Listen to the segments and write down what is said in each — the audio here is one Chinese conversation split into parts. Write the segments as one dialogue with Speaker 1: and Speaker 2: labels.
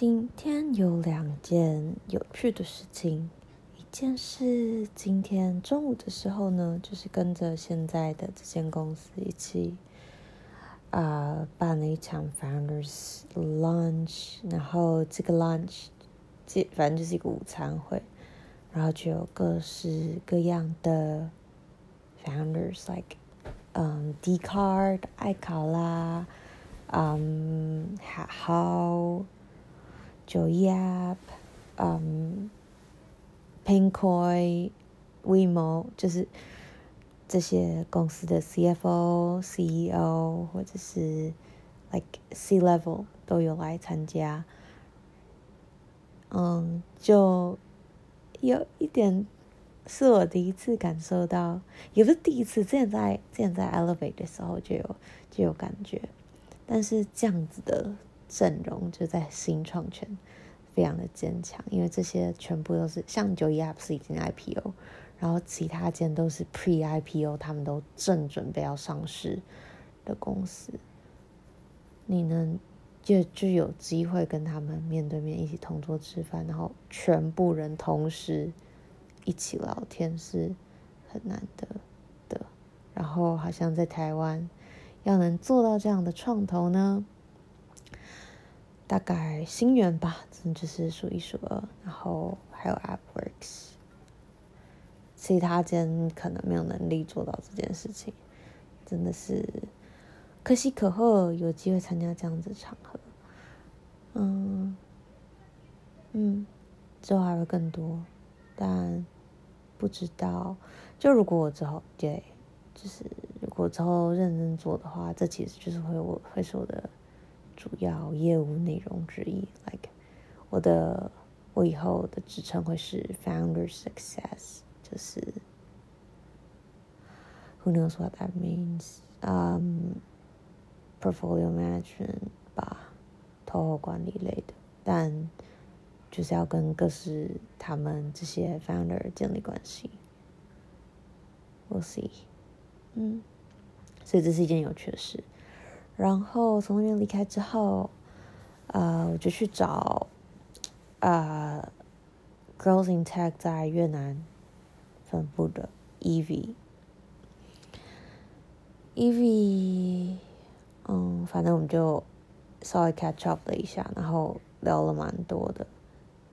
Speaker 1: 今天有两件有趣的事情。一件事，今天中午的时候呢，就是跟着现在的这间公司一起啊、办了一场 Founders Lunch，然后这个 Lunch，这反正就是一个午餐会，然后就有各式各样的 Founders，like 嗯 Dcard 爱考拉，嗯哈豪。Joyup，嗯、，Pinkoi，WeMo，就是这些公司的 CFO、CEO 或者是 like C level 都有来参加。嗯，就有一点是我第一次感受到，也不是第一次，之前在之前在 Elevate 的时候就有就有感觉，但是这样子的。阵容就在新创圈非常的坚强，因为这些全部都是像 Joyup 已经 IPO，然后其他间都是 Pre IPO，他们都正准备要上市的公司。你能，就就有机会跟他们面对面一起同桌吃饭，然后全部人同时一起聊天是很难得的。然后好像在台湾要能做到这样的创投呢？大概新源吧，真的就是数一数二。然后还有 AppWorks，其他间可能没有能力做到这件事情，真的是可喜可贺，有机会参加这样子的场合。嗯嗯，之后还会更多，但不知道。就如果我之后对，就是如果之后认真做的话，这其实就是会我会说的。主要业务内容之一，like 我的我以后的职称会是 Founder Success，就是 Who knows what that means？嗯、um,，Portfolio Management 吧，投后管理类的，但就是要跟各式他们这些 Founder 建立关系。We'll see，嗯，所以这是一件有趣的事。然后从那边离开之后，呃，我就去找，呃，Girls in Tech 在越南分部的 Evie。Evie，嗯，反正我们就稍微 catch up 了一下，然后聊了蛮多的，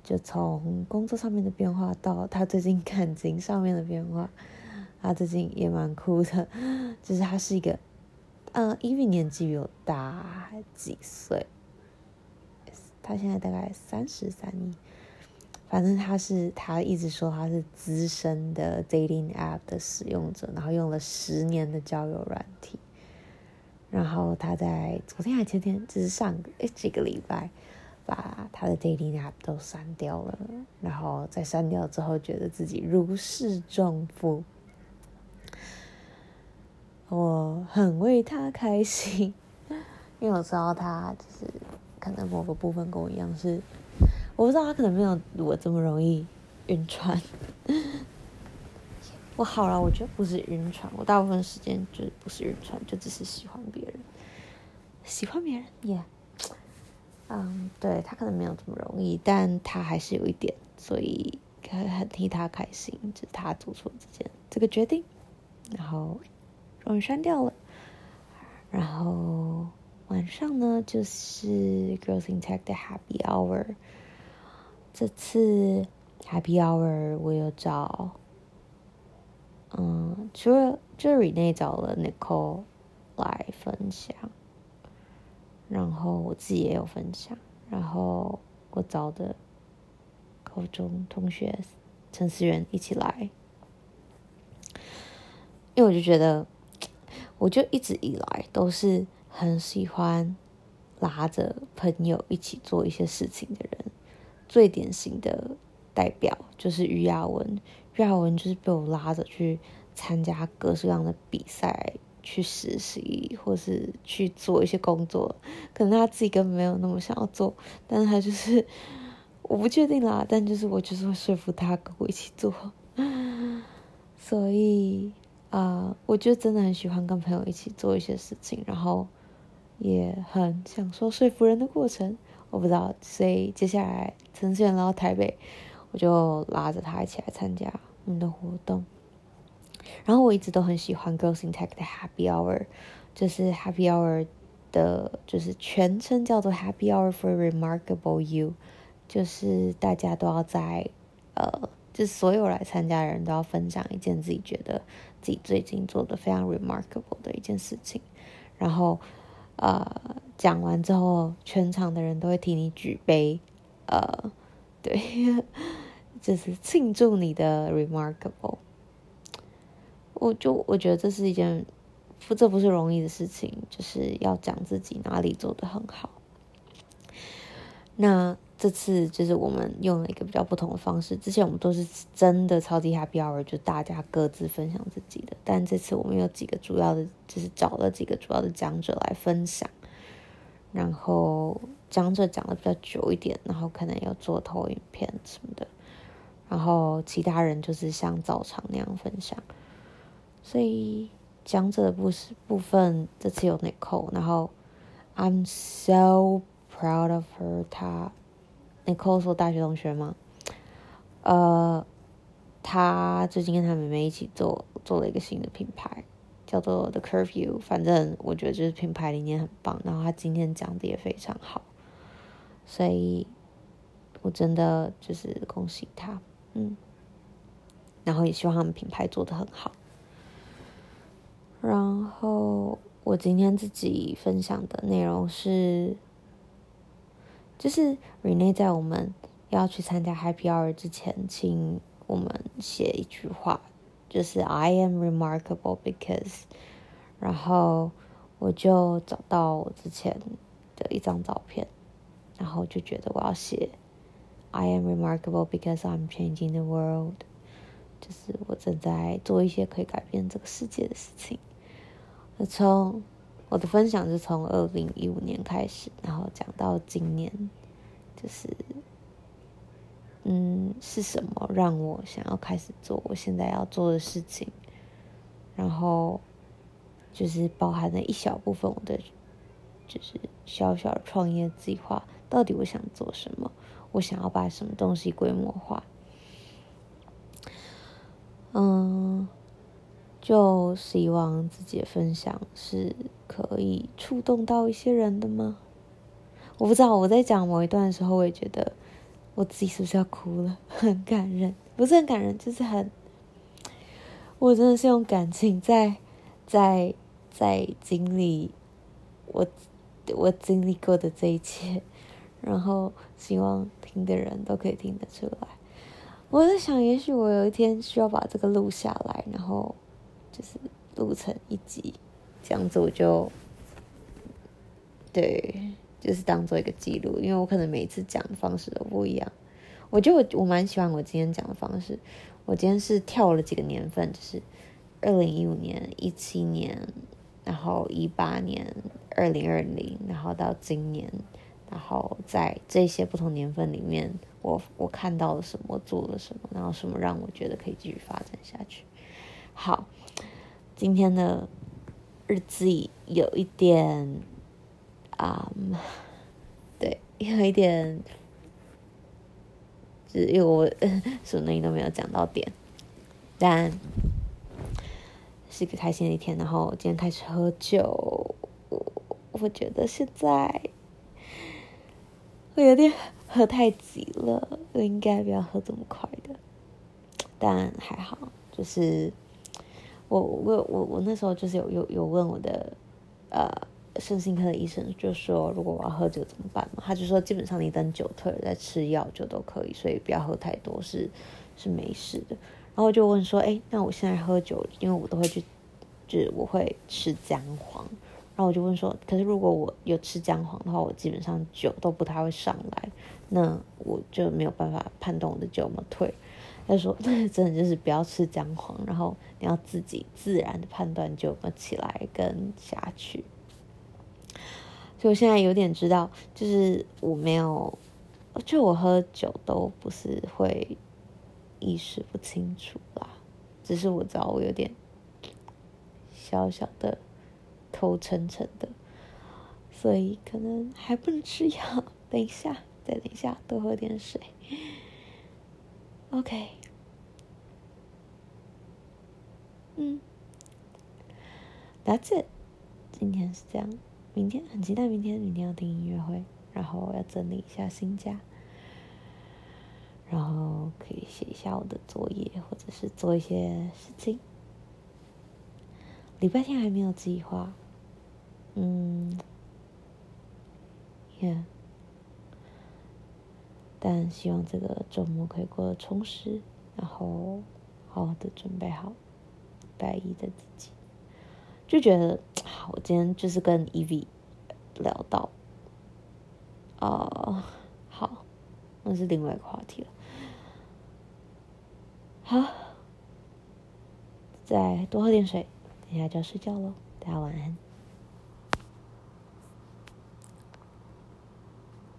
Speaker 1: 就从工作上面的变化到他最近感情上面的变化，他最近也蛮酷的，就是他是一个。嗯，因为年纪比我大几岁，他现在大概三十三一，反正他是他一直说他是资深的 dating app 的使用者，然后用了十年的交友软体，然后他在昨天还前天，就是上诶几个礼拜，把他的 dating app 都删掉了，然后在删掉之后，觉得自己如释重负。我很为他开心，因为我知道他就是可能某个部分跟我一样是，我不知道他可能没有我这么容易晕船。我好了，我觉得不是晕船，我大部分时间就是不是晕船，就只是喜欢别人，喜欢别人，yeah。嗯，对，他可能没有这么容易，但他还是有一点，所以很很替他开心，就是他做出这件这个决定，然后。终于删掉了，然后晚上呢，就是 Girls in Tech 的 Happy Hour。这次 Happy Hour 我有找，嗯，除了 Jerry 那找了 Nicole 来分享，然后我自己也有分享，然后我找的高中同学陈思源一起来，因为我就觉得。我就一直以来都是很喜欢拉着朋友一起做一些事情的人，最典型的代表就是于亚文。于亚文就是被我拉着去参加各式各样的比赛，去实习，或是去做一些工作。可能他自己根本没有那么想要做，但是他就是我不确定啦。但就是我就是会说服他跟我一起做，所以。啊我就真的很喜欢跟朋友一起做一些事情，然后也很享受说服人的过程。我不知道，所以接下来陈思远来到台北，我就拉着他一起来参加我们的活动。然后我一直都很喜欢 Girls in Tech 的 Happy Hour，就是 Happy Hour 的，就是全称叫做 Happy Hour for Remarkable You，就是大家都要在呃，就所有来参加的人都要分享一件自己觉得自己最近做的非常 remarkable 的一件事情，然后呃讲完之后，全场的人都会替你举杯，呃，对，就是庆祝你的 remarkable。我就我觉得这是一件不，这不是容易的事情，就是要讲自己哪里做得很好。那这次就是我们用了一个比较不同的方式，之前我们都是真的超级 happy hour，就大家各自分享自己的，但这次我们有几个主要的，就是找了几个主要的讲者来分享，然后讲者讲的比较久一点，然后可能有做投影片什么的，然后其他人就是像早场那样分享。所以讲者的部部分，这次有 Nicole，然后 I'm so proud of her 她。她 Nicole 是我大学同学吗，呃，他最近跟他妹妹一起做做了一个新的品牌，叫做 The Curfew。反正我觉得就是品牌理念很棒，然后他今天讲的也非常好，所以我真的就是恭喜他，嗯，然后也希望他们品牌做得很好。然后我今天自己分享的内容是，就是 Rene 在我们要去参加 Happy Hour 之前，请我们写一句话，就是 I am remarkable because，然后我就找到我之前的一张照片，然后就觉得我要写 I am remarkable because I'm changing the world，就是我正在做一些可以改变这个世界的事情。从我的分享是从二零一五年开始，然后讲到今年，就是，嗯，是什么让我想要开始做我现在要做的事情，然后就是包含了一小部分我的，就是小小创业计划，到底我想做什么，我想要把什么东西规模化，嗯。希望自己的分享是可以触动到一些人的吗？我不知道。我在讲某一段的时候，我也觉得我自己是不是要哭了？很感人，不是很感人，就是很……我真的是用感情在在在经历我我经历过的这一切，然后希望听的人都可以听得出来。我在想，也许我有一天需要把这个录下来，然后。就是录成一集，这样子我就，对，就是当做一个记录，因为我可能每一次讲的方式都不一样。我觉得我我蛮喜欢我今天讲的方式。我今天是跳了几个年份，就是二零一五年、一七年，然后一八年、二零二零，然后到今年，然后在这些不同年份里面，我我看到了什么，做了什么，然后什么让我觉得可以继续发展下去。好。今天的日子有一点，啊、对，有一点，就是因为我 什么东西都没有讲到点，但是一个开心的一天。然后今天开始喝酒，我我觉得现在我有点喝太急了，我应该不要喝这么快的，但还好，就是。我我我我那时候就是有有有问我的呃身心科的医生，就说如果我要喝酒怎么办嘛？他就说基本上你等酒退了再吃药就都可以，所以不要喝太多是是没事的。然后就问说，哎，那我现在喝酒，因为我都会去，就是我会吃姜黄。然后我就问说，可是如果我有吃姜黄的话，我基本上酒都不太会上来，那我就没有办法判断我的酒有没有退。他说：“ 真的就是不要吃姜黄，然后你要自己自然的判断就起来跟下去。”所以我现在有点知道，就是我没有，就我喝酒都不是会意识不清楚啦，只是我知道我有点小小的头沉沉的，所以可能还不能吃药。等一下，再等一下，多喝点水。OK，嗯，That's it，今天是这样。明天很期待，明天明天要听音乐会，然后要整理一下新家，然后可以写一下我的作业，或者是做一些事情。礼拜天还没有计划，嗯，Yeah，但希望这个周末可以过得充实，然后好好的准备好礼拜一的自己。就觉得，好，我今天就是跟 E V 聊到，啊、呃，好，那是另外一个话题了。好，再多喝点水，等下就要睡觉喽，大家晚安。